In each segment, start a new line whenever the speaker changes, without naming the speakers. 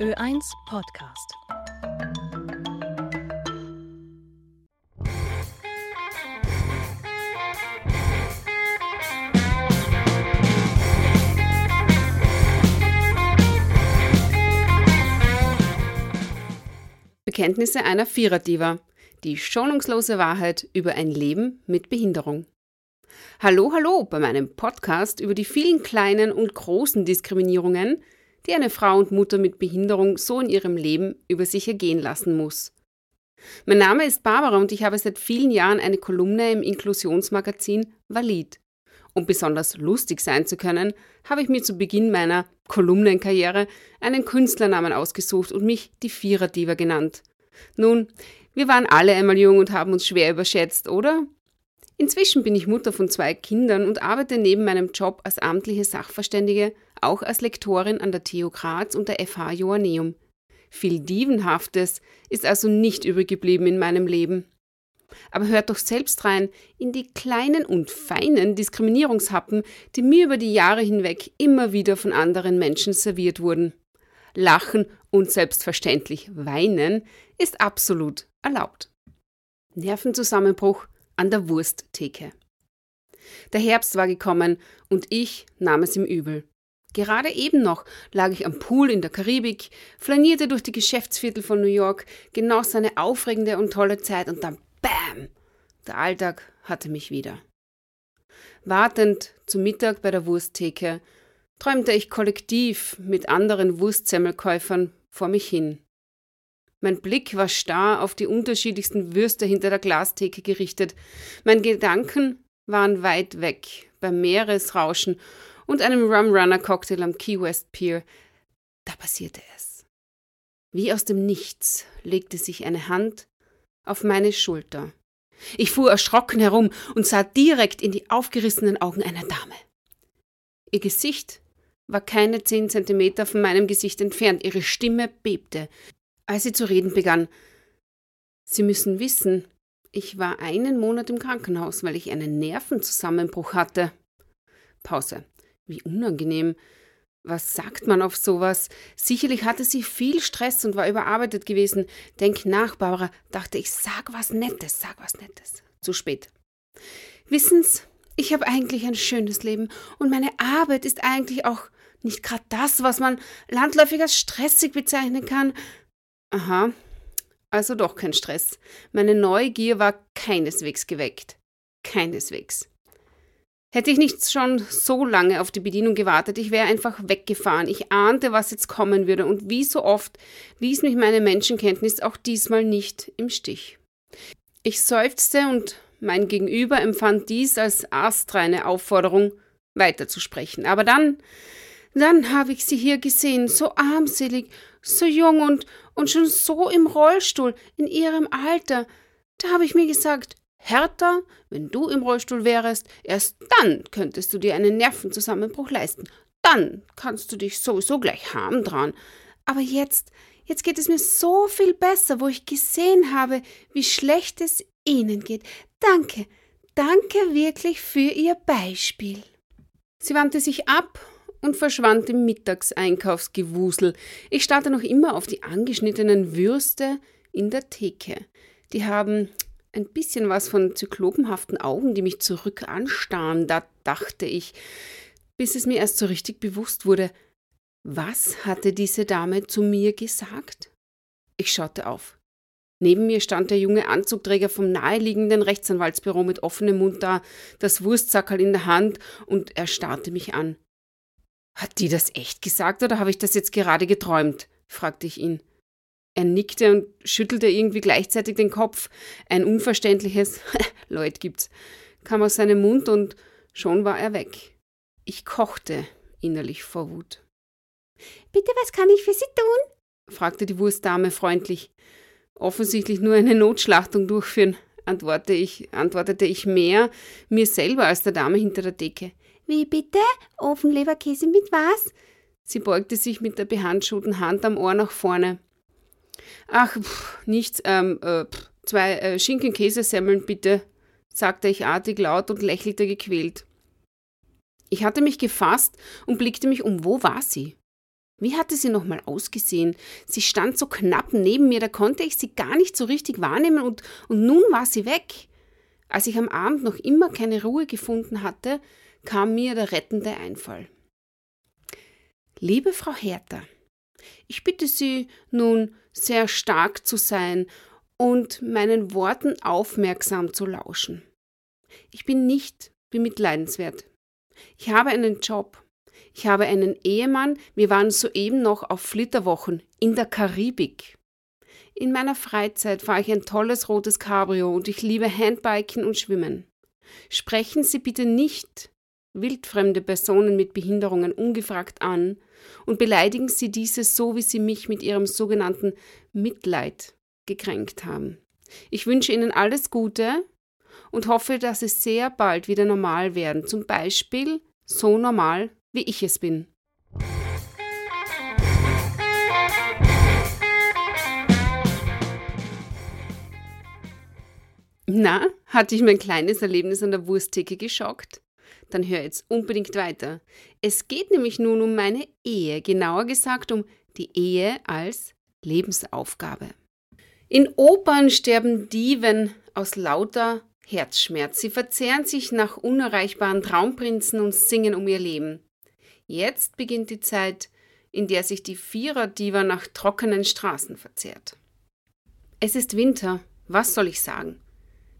Ö1 Podcast.
Bekenntnisse einer Viererdiva. Die schonungslose Wahrheit über ein Leben mit Behinderung. Hallo, hallo bei meinem Podcast über die vielen kleinen und großen Diskriminierungen, die eine Frau und Mutter mit Behinderung so in ihrem Leben über sich ergehen lassen muss. Mein Name ist Barbara und ich habe seit vielen Jahren eine Kolumne im Inklusionsmagazin Valid. Um besonders lustig sein zu können, habe ich mir zu Beginn meiner Kolumnenkarriere einen Künstlernamen ausgesucht und mich die Viererdiva genannt. Nun, wir waren alle einmal jung und haben uns schwer überschätzt, oder? Inzwischen bin ich Mutter von zwei Kindern und arbeite neben meinem Job als amtliche Sachverständige auch als Lektorin an der TU Graz und der FH Joanneum. Viel Dievenhaftes ist also nicht übrig geblieben in meinem Leben. Aber hört doch selbst rein in die kleinen und feinen Diskriminierungshappen, die mir über die Jahre hinweg immer wieder von anderen Menschen serviert wurden. Lachen und selbstverständlich weinen ist absolut erlaubt. Nervenzusammenbruch an der Wursttheke. Der Herbst war gekommen und ich nahm es ihm übel. Gerade eben noch lag ich am Pool in der Karibik, flanierte durch die Geschäftsviertel von New York, genoss eine aufregende und tolle Zeit und dann BÄM! Der Alltag hatte mich wieder. Wartend zum Mittag bei der Wursttheke träumte ich kollektiv mit anderen Wurstsemmelkäufern vor mich hin. Mein Blick war starr auf die unterschiedlichsten Würste hinter der Glastheke gerichtet. Meine Gedanken waren weit weg beim Meeresrauschen und einem Rum Runner Cocktail am Key West Pier. Da passierte es. Wie aus dem Nichts legte sich eine Hand auf meine Schulter. Ich fuhr erschrocken herum und sah direkt in die aufgerissenen Augen einer Dame. Ihr Gesicht war keine zehn Zentimeter von meinem Gesicht entfernt, ihre Stimme bebte als sie zu reden begann. Sie müssen wissen, ich war einen Monat im Krankenhaus, weil ich einen Nervenzusammenbruch hatte. Pause. Wie unangenehm. Was sagt man auf sowas? Sicherlich hatte sie viel Stress und war überarbeitet gewesen. Denk nach, Barbara, dachte ich, sag was Nettes, sag was Nettes. Zu spät. Wissen's, ich habe eigentlich ein schönes Leben und meine Arbeit ist eigentlich auch nicht gerade das, was man landläufig als stressig bezeichnen kann. Aha, also doch kein Stress. Meine Neugier war keineswegs geweckt. Keineswegs. Hätte ich nicht schon so lange auf die Bedienung gewartet, ich wäre einfach weggefahren. Ich ahnte, was jetzt kommen würde, und wie so oft ließ mich meine Menschenkenntnis auch diesmal nicht im Stich. Ich seufzte und mein Gegenüber empfand dies als astreine Aufforderung, weiterzusprechen. Aber dann, dann habe ich sie hier gesehen, so armselig, so jung und, und schon so im Rollstuhl, in ihrem Alter. Da habe ich mir gesagt, Hertha, wenn du im Rollstuhl wärest, erst dann könntest du dir einen Nervenzusammenbruch leisten. Dann kannst du dich sowieso gleich haben dran. Aber jetzt, jetzt geht es mir so viel besser, wo ich gesehen habe, wie schlecht es ihnen geht. Danke, danke wirklich für Ihr Beispiel. Sie wandte sich ab und verschwand im Mittagseinkaufsgewusel. Ich starte noch immer auf die angeschnittenen Würste in der Theke. Die haben ein bisschen was von zyklopenhaften Augen, die mich zurück anstarren. Da dachte ich, bis es mir erst so richtig bewusst wurde, was hatte diese Dame zu mir gesagt? Ich schaute auf. Neben mir stand der junge Anzugträger vom naheliegenden Rechtsanwaltsbüro mit offenem Mund da, das Wurstsackerl in der Hand, und er starrte mich an. Hat die das echt gesagt oder habe ich das jetzt gerade geträumt? fragte ich ihn. Er nickte und schüttelte irgendwie gleichzeitig den Kopf. Ein unverständliches Leut gibt's kam aus seinem Mund und schon war er weg. Ich kochte innerlich vor Wut. Bitte, was kann ich für Sie tun? fragte die Wurstdame freundlich. Offensichtlich nur eine Notschlachtung durchführen, antwortete ich, antwortete ich mehr mir selber als der Dame hinter der Decke. Wie bitte? Ofenleberkäse mit was? Sie beugte sich mit der behandschuhten Hand am Ohr nach vorne. Ach, pff, nichts, ähm, äh, zwei äh, Schinken-Käsesemmeln bitte, sagte ich artig laut und lächelte gequält. Ich hatte mich gefasst und blickte mich um. Wo war sie? Wie hatte sie nochmal ausgesehen? Sie stand so knapp neben mir, da konnte ich sie gar nicht so richtig wahrnehmen und, und nun war sie weg. Als ich am Abend noch immer keine Ruhe gefunden hatte, kam mir der rettende Einfall. Liebe Frau Hertha, ich bitte Sie nun sehr stark zu sein und meinen Worten aufmerksam zu lauschen. Ich bin nicht bemitleidenswert. Ich habe einen Job. Ich habe einen Ehemann. Wir waren soeben noch auf Flitterwochen in der Karibik. In meiner Freizeit fahre ich ein tolles rotes Cabrio und ich liebe Handbiken und Schwimmen. Sprechen Sie bitte nicht wildfremde Personen mit Behinderungen ungefragt an und beleidigen Sie diese so, wie Sie mich mit Ihrem sogenannten Mitleid gekränkt haben. Ich wünsche Ihnen alles Gute und hoffe, dass Sie sehr bald wieder normal werden, zum Beispiel so normal, wie ich es bin. Na, hatte ich mein kleines Erlebnis an der Wursttheke geschockt? Dann hör jetzt unbedingt weiter. Es geht nämlich nun um meine Ehe, genauer gesagt um die Ehe als Lebensaufgabe. In Opern sterben Diven aus lauter Herzschmerz. Sie verzehren sich nach unerreichbaren Traumprinzen und singen um ihr Leben. Jetzt beginnt die Zeit, in der sich die Vierer-Diva nach trockenen Straßen verzehrt. Es ist Winter, was soll ich sagen?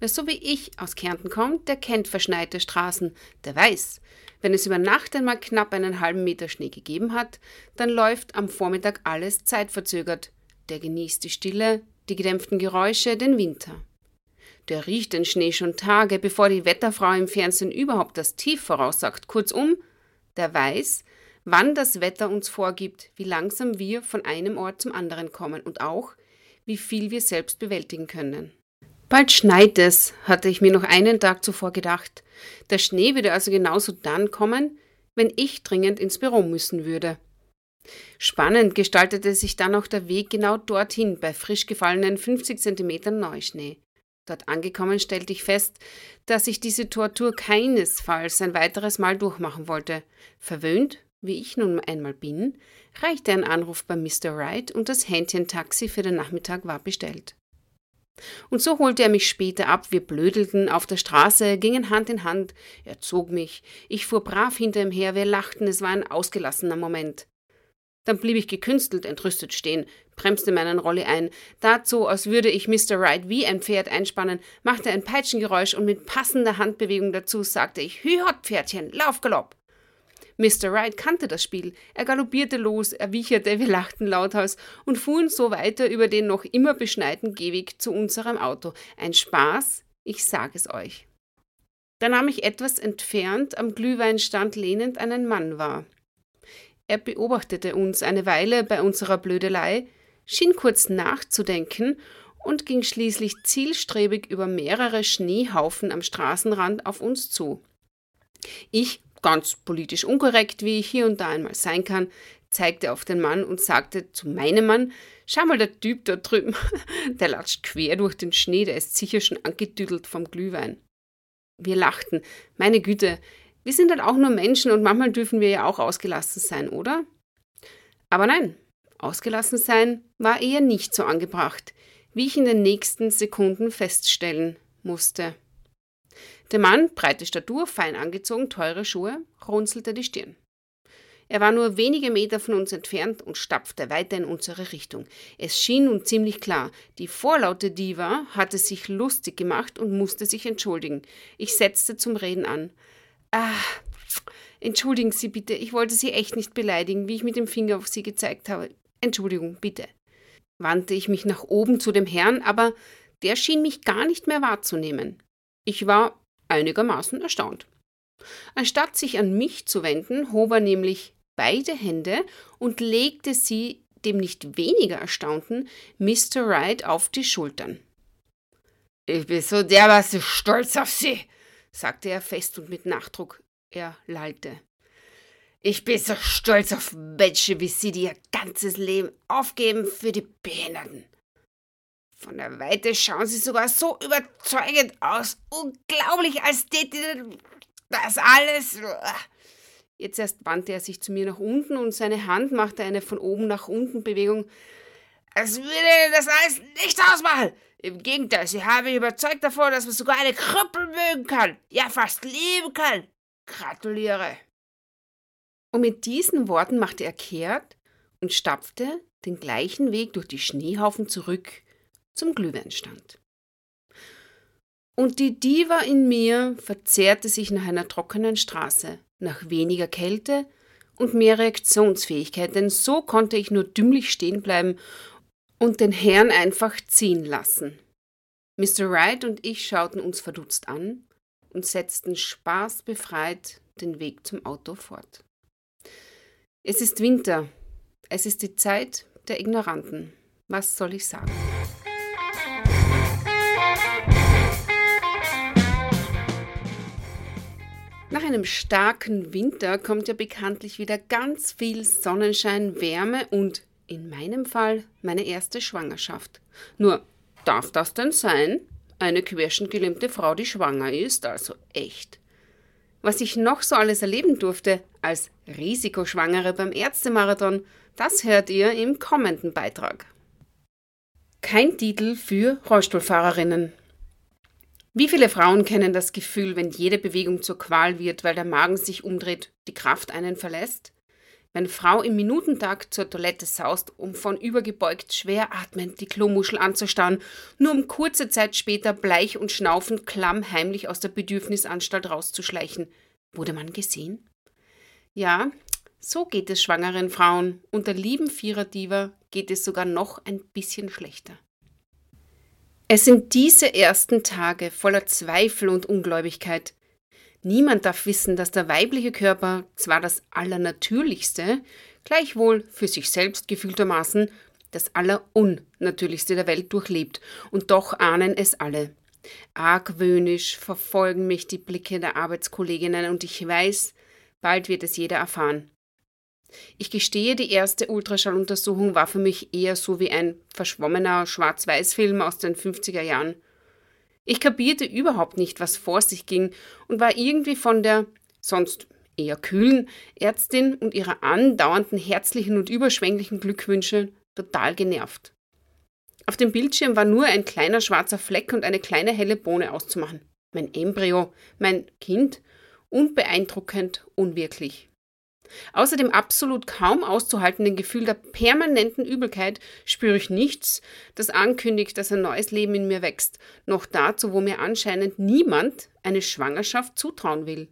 Wer so wie ich aus Kärnten kommt, der kennt verschneite Straßen, der weiß, wenn es über Nacht einmal knapp einen halben Meter Schnee gegeben hat, dann läuft am Vormittag alles zeitverzögert. Der genießt die Stille, die gedämpften Geräusche, den Winter. Der riecht den Schnee schon Tage, bevor die Wetterfrau im Fernsehen überhaupt das Tief voraussagt. Kurzum, der weiß, wann das Wetter uns vorgibt, wie langsam wir von einem Ort zum anderen kommen und auch, wie viel wir selbst bewältigen können. Bald schneit es, hatte ich mir noch einen Tag zuvor gedacht. Der Schnee würde also genauso dann kommen, wenn ich dringend ins Büro müssen würde. Spannend gestaltete sich dann auch der Weg genau dorthin bei frisch gefallenen 50 cm Neuschnee. Dort angekommen stellte ich fest, dass ich diese Tortur keinesfalls ein weiteres Mal durchmachen wollte. Verwöhnt, wie ich nun einmal bin, reichte ein Anruf bei Mr. Wright und das Händchen-Taxi für den Nachmittag war bestellt. Und so holte er mich später ab, wir blödelten auf der Straße, gingen Hand in Hand, er zog mich, ich fuhr brav hinter ihm her, wir lachten, es war ein ausgelassener Moment. Dann blieb ich gekünstelt entrüstet stehen, bremste meinen Rolli ein, dazu, als würde ich Mr. Wright wie ein Pferd einspannen, machte ein Peitschengeräusch und mit passender Handbewegung dazu sagte ich Hühot, Pferdchen, lauf Galopp! Mr. Wright kannte das Spiel. Er galoppierte los, er wicherte, wir lachten lauthals und fuhren so weiter über den noch immer beschneiten Gehweg zu unserem Auto. Ein Spaß, ich sag es euch. Da nahm ich etwas entfernt am Glühweinstand lehnend einen Mann wahr. Er beobachtete uns eine Weile bei unserer Blödelei, schien kurz nachzudenken und ging schließlich zielstrebig über mehrere Schneehaufen am Straßenrand auf uns zu. Ich ganz politisch unkorrekt, wie ich hier und da einmal sein kann, zeigte auf den Mann und sagte zu meinem Mann, schau mal, der Typ da drüben, der latscht quer durch den Schnee, der ist sicher schon angedüdelt vom Glühwein. Wir lachten. Meine Güte, wir sind halt auch nur Menschen und manchmal dürfen wir ja auch ausgelassen sein, oder? Aber nein, ausgelassen sein war eher nicht so angebracht, wie ich in den nächsten Sekunden feststellen musste. Der Mann, breite Statur, fein angezogen, teure Schuhe, runzelte die Stirn. Er war nur wenige Meter von uns entfernt und stapfte weiter in unsere Richtung. Es schien nun ziemlich klar, die vorlaute Diva hatte sich lustig gemacht und musste sich entschuldigen. Ich setzte zum Reden an. Ah, entschuldigen Sie bitte, ich wollte Sie echt nicht beleidigen, wie ich mit dem Finger auf Sie gezeigt habe. Entschuldigung, bitte. Wandte ich mich nach oben zu dem Herrn, aber der schien mich gar nicht mehr wahrzunehmen. Ich war einigermaßen erstaunt. Anstatt sich an mich zu wenden, hob er nämlich beide Hände und legte sie dem nicht weniger erstaunten Mr. Wright auf die Schultern. Ich bin so dermaßen stolz auf Sie, sagte er fest und mit Nachdruck. Er lallte. Ich bin so stolz auf Menschen wie Sie, die ihr ganzes Leben aufgeben für die Behinderten. Von der Weite schauen sie sogar so überzeugend aus. Unglaublich, als täte das alles. Jetzt erst wandte er sich zu mir nach unten und seine Hand machte eine von oben nach unten Bewegung. Es würde das alles nicht ausmachen. Im Gegenteil, sie habe mich überzeugt davon, dass man sogar eine Krüppel mögen kann. Ja, fast lieben kann. Gratuliere. Und mit diesen Worten machte er kehrt und stapfte den gleichen Weg durch die Schneehaufen zurück zum Glühweinstand. Und die Diva in mir verzehrte sich nach einer trockenen Straße, nach weniger Kälte und mehr Reaktionsfähigkeit, denn so konnte ich nur dümmlich stehen bleiben und den Herrn einfach ziehen lassen. Mr. Wright und ich schauten uns verdutzt an und setzten spaßbefreit den Weg zum Auto fort. Es ist Winter. Es ist die Zeit der Ignoranten. Was soll ich sagen? Nach einem starken Winter kommt ja bekanntlich wieder ganz viel Sonnenschein, Wärme und in meinem Fall meine erste Schwangerschaft. Nur, darf das denn sein? Eine querschnittgelähmte Frau, die schwanger ist, also echt. Was ich noch so alles erleben durfte als Risikoschwangere beim Ärztemarathon, das hört ihr im kommenden Beitrag. Kein Titel für Rollstuhlfahrerinnen. Wie viele Frauen kennen das Gefühl, wenn jede Bewegung zur Qual wird, weil der Magen sich umdreht, die Kraft einen verlässt? Wenn Frau im Minutentakt zur Toilette saust, um von übergebeugt schwer atmend die Klomuschel anzustarren, nur um kurze Zeit später bleich und schnaufend klamm heimlich aus der Bedürfnisanstalt rauszuschleichen. Wurde man gesehen? Ja, so geht es schwangeren Frauen. Unter lieben Viererdiva geht es sogar noch ein bisschen schlechter. Es sind diese ersten Tage voller Zweifel und Ungläubigkeit, Niemand darf wissen, dass der weibliche Körper zwar das Allernatürlichste, gleichwohl für sich selbst gefühltermaßen das Allerunnatürlichste der Welt durchlebt, und doch ahnen es alle. Argwöhnisch verfolgen mich die Blicke der Arbeitskolleginnen und ich weiß, bald wird es jeder erfahren. Ich gestehe, die erste Ultraschalluntersuchung war für mich eher so wie ein verschwommener Schwarz-Weiß-Film aus den 50er Jahren. Ich kapierte überhaupt nicht, was vor sich ging und war irgendwie von der sonst eher kühlen Ärztin und ihrer andauernden herzlichen und überschwänglichen Glückwünsche total genervt. Auf dem Bildschirm war nur ein kleiner schwarzer Fleck und eine kleine helle Bohne auszumachen. Mein Embryo, mein Kind, unbeeindruckend, unwirklich. Außer dem absolut kaum auszuhaltenden Gefühl der permanenten Übelkeit spüre ich nichts, das ankündigt, dass ein neues Leben in mir wächst, noch dazu, wo mir anscheinend niemand eine Schwangerschaft zutrauen will.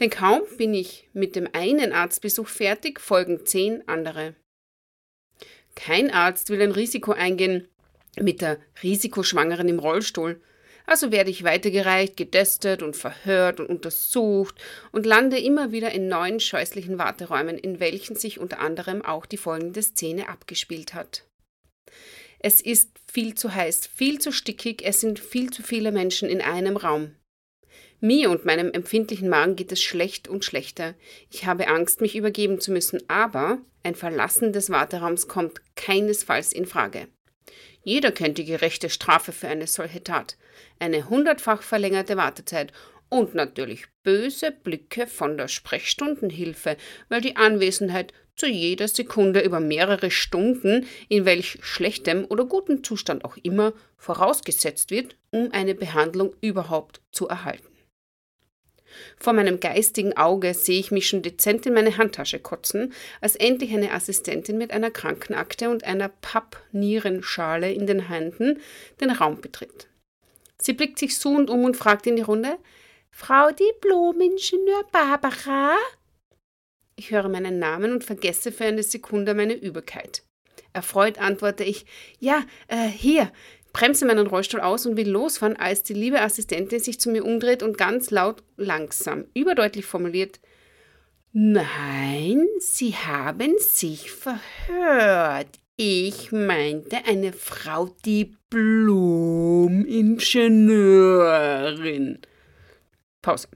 Denn kaum bin ich mit dem einen Arztbesuch fertig, folgen zehn andere. Kein Arzt will ein Risiko eingehen mit der Risikoschwangeren im Rollstuhl, also werde ich weitergereicht, getestet und verhört und untersucht und lande immer wieder in neuen scheußlichen Warteräumen, in welchen sich unter anderem auch die folgende Szene abgespielt hat. Es ist viel zu heiß, viel zu stickig, es sind viel zu viele Menschen in einem Raum. Mir und meinem empfindlichen Magen geht es schlecht und schlechter. Ich habe Angst, mich übergeben zu müssen, aber ein Verlassen des Warteraums kommt keinesfalls in Frage. Jeder kennt die gerechte Strafe für eine solche Tat. Eine hundertfach verlängerte Wartezeit und natürlich böse Blicke von der Sprechstundenhilfe, weil die Anwesenheit zu jeder Sekunde über mehrere Stunden, in welch schlechtem oder gutem Zustand auch immer, vorausgesetzt wird, um eine Behandlung überhaupt zu erhalten. Vor meinem geistigen Auge sehe ich mich schon dezent in meine Handtasche kotzen, als endlich eine Assistentin mit einer Krankenakte und einer Pappnierenschale in den Händen den Raum betritt. Sie blickt sich suchend um und fragt in die Runde: Frau Diplom-Ingenieur Barbara? Ich höre meinen Namen und vergesse für eine Sekunde meine Übelkeit. Erfreut antworte ich: Ja, äh, hier, bremse meinen Rollstuhl aus und will losfahren, als die liebe Assistentin sich zu mir umdreht und ganz laut, langsam, überdeutlich formuliert, Nein, Sie haben sich verhört. Ich meinte eine Frau Diplom-Ingenieurin. Pause.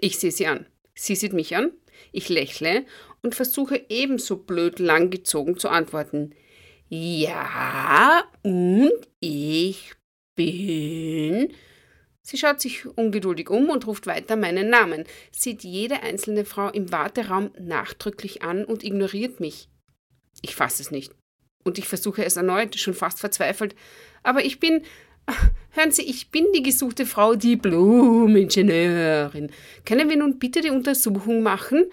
Ich sehe sie an. Sie sieht mich an. Ich lächle und versuche ebenso blöd langgezogen zu antworten. Ja, und ich bin. Sie schaut sich ungeduldig um und ruft weiter meinen Namen, sieht jede einzelne Frau im Warteraum nachdrücklich an und ignoriert mich. Ich fasse es nicht. Und ich versuche es erneut, schon fast verzweifelt. Aber ich bin. Hören Sie, ich bin die gesuchte Frau, die Blumingenieurin. Können wir nun bitte die Untersuchung machen?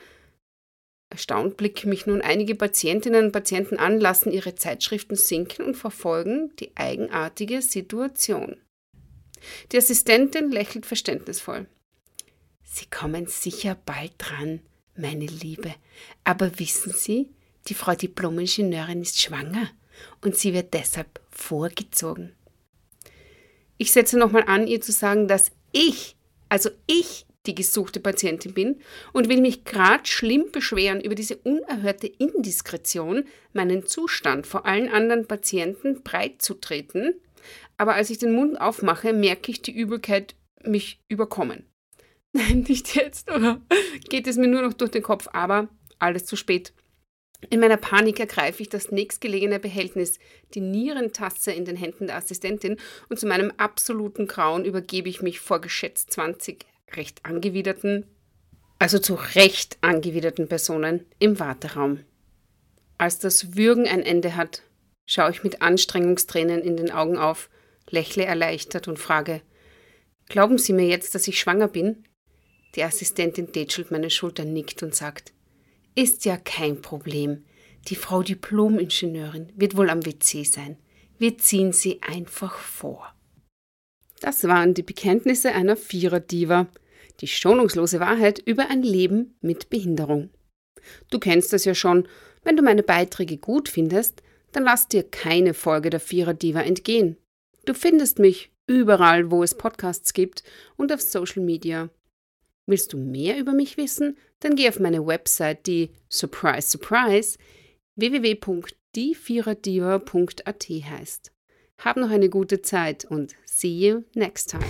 Erstaunt blicken mich nun einige Patientinnen und Patienten an, lassen ihre Zeitschriften sinken und verfolgen die eigenartige Situation. Die Assistentin lächelt verständnisvoll. Sie kommen sicher bald dran, meine Liebe. Aber wissen Sie, die Frau Diplom-Ingenieurin ist schwanger und sie wird deshalb vorgezogen. Ich setze nochmal an, ihr zu sagen, dass ich, also ich, die gesuchte Patientin bin und will mich grad schlimm beschweren über diese unerhörte Indiskretion, meinen Zustand vor allen anderen Patienten breit zu treten, aber als ich den Mund aufmache, merke ich die Übelkeit mich überkommen. Nein, nicht jetzt, oder geht es mir nur noch durch den Kopf, aber alles zu spät. In meiner Panik ergreife ich das nächstgelegene Behältnis, die Nierentasse in den Händen der Assistentin, und zu meinem absoluten Grauen übergebe ich mich vor geschätzt 20 recht angewiderten, also zu recht angewiderten Personen im Warteraum. Als das Würgen ein Ende hat, schaue ich mit Anstrengungstränen in den Augen auf, lächle erleichtert und frage: Glauben Sie mir jetzt, dass ich schwanger bin? Die Assistentin tätschelt meine Schulter, nickt und sagt: Ist ja kein Problem. Die Frau Diplom-Ingenieurin wird wohl am WC sein. Wir ziehen sie einfach vor. Das waren die Bekenntnisse einer Vierer-Diva. Die schonungslose Wahrheit über ein Leben mit Behinderung. Du kennst das ja schon. Wenn du meine Beiträge gut findest, dann lass dir keine Folge der Vierer-Diva entgehen. Du findest mich überall, wo es Podcasts gibt und auf Social Media. Willst du mehr über mich wissen? Dann geh auf meine Website, die Surprise Surprise www.dieviererdiva.at heißt. Hab noch eine gute Zeit und see you next time.